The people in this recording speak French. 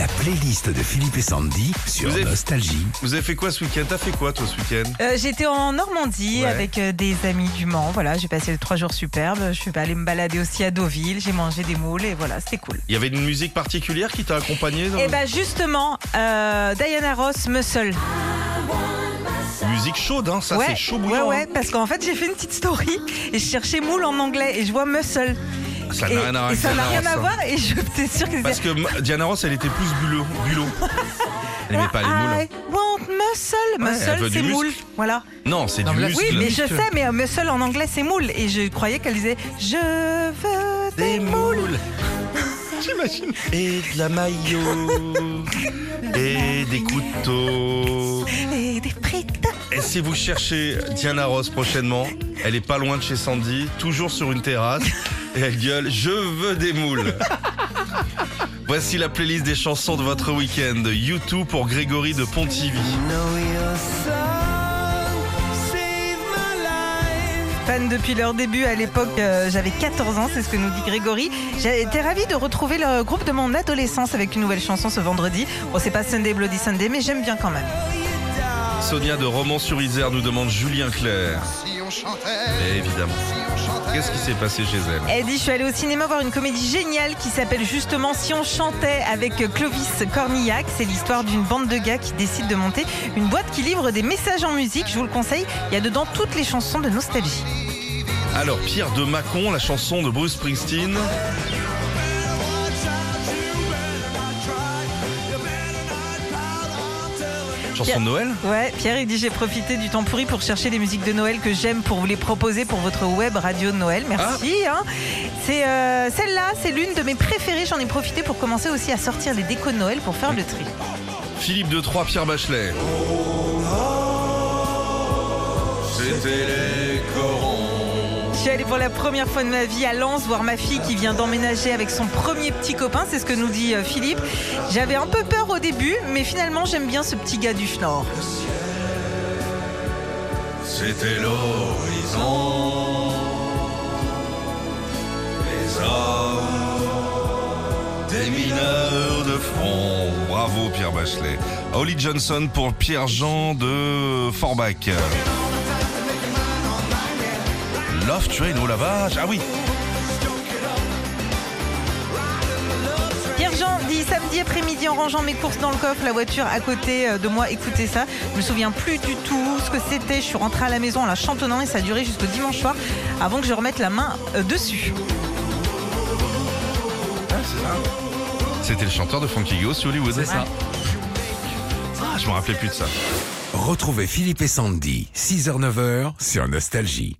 La playlist de Philippe et Sandy sur Vous avez- Nostalgie. Vous avez fait quoi ce week-end? T'as fait quoi toi ce week-end? Euh, J'étais en Normandie Ouais. avec euh, des amis du Mans. Voilà, j'ai passé trois jours superbes. Je suis allée me balader aussi à Deauville. J'ai mangé des moules et voilà, c'était cool. Il y avait une musique particulière qui t'a accompagné dans... Et bah justement, euh, Diana Ross, Muscle. Musique chaude, hein Ça ouais, c'est chaud ouais, bouillant. ouais, parce qu'en fait j'ai fait une petite story et je cherchais moule en anglais et je vois Muscle. Hein. Ça et, n'a rien à voir et ça n'a Diana rien Ross, à hein. voir et je t'es sûre que Parce que Diana Ross elle était plus bulot. bulot. Elle aimait pas les moules. I want muscle. muscle, c'est moule. Voilà. Non, c'est du Oui, muscle. mais je sais, mais muscle en anglais c'est moule. Et je croyais qu'elle disait Je veux des, moules. J'imagine. Et de la maillot. et des couteaux. Et des frites. Et si vous cherchez Diana Ross prochainement, elle est pas loin de chez Sandy, toujours sur une terrasse, et elle gueule Je veux des moules. Voici la playlist des chansons de votre week-end. YouTube pour Grégory de Pontivy. Fan depuis leur début à l'époque, euh, j'avais 14 ans, c'est ce que nous dit Grégory. J'ai été ravie de retrouver le groupe de mon adolescence avec une nouvelle chanson ce vendredi. Bon, c'est pas Sunday Bloody Sunday, mais j'aime bien quand même. Sonia de Romans-sur-Isère nous demande Julien Clerc. Et évidemment. Qu'est-ce qui s'est passé chez elle? Elle dit Je suis allée au cinéma voir une comédie géniale qui s'appelle justement Si on chantait avec Clovis Cornillac. C'est l'histoire d'une bande de gars qui décident de monter une boîte qui livre des messages en musique. Je vous le conseille. Il y a dedans toutes les chansons de nostalgie. Alors, Pierre de Mâcon, la chanson de Bruce Springsteen. Chanson de Noël Ouais, Pierre, il dit J'ai profité du temps pourri pour chercher des musiques de Noël que j'aime pour vous les proposer pour votre web radio de Noël. Merci. hein. C'est euh, celle-là, c'est l'une de mes préférées. J'en ai profité pour commencer aussi à sortir les décos de Noël pour faire le tri. Philippe de Troyes, Pierre Bachelet. Les. Je suis allée pour la première fois de ma vie à Lens voir ma fille qui vient d'emménager avec son premier petit copain, c'est ce que nous dit euh, Philippe. J'avais un peu peur au début, mais finalement j'aime bien ce petit gars du Schnorr. C'était l'horizon. Les hommes des mineurs de front. Bravo Pierre Bachelet. Holly Johnson pour Pierre-Jean de Forbach. Love Train, oh la vache. Ah oui, Pierre-Jean dit samedi après-midi en rangeant mes courses dans le coffre, la voiture à côté euh, de moi, écoutez ça. Je me souviens plus du tout ce que c'était. Je suis rentrée à la maison en la chantonnant et ça a duré jusqu'au dimanche soir avant que je remette la main euh, dessus. c'était le chanteur de Funky Ghost sur Hollywood. C'est ça. Ah, je me rappelais plus de ça. Retrouvez Philippe et Sandy, 6h-9h sur Nostalgie.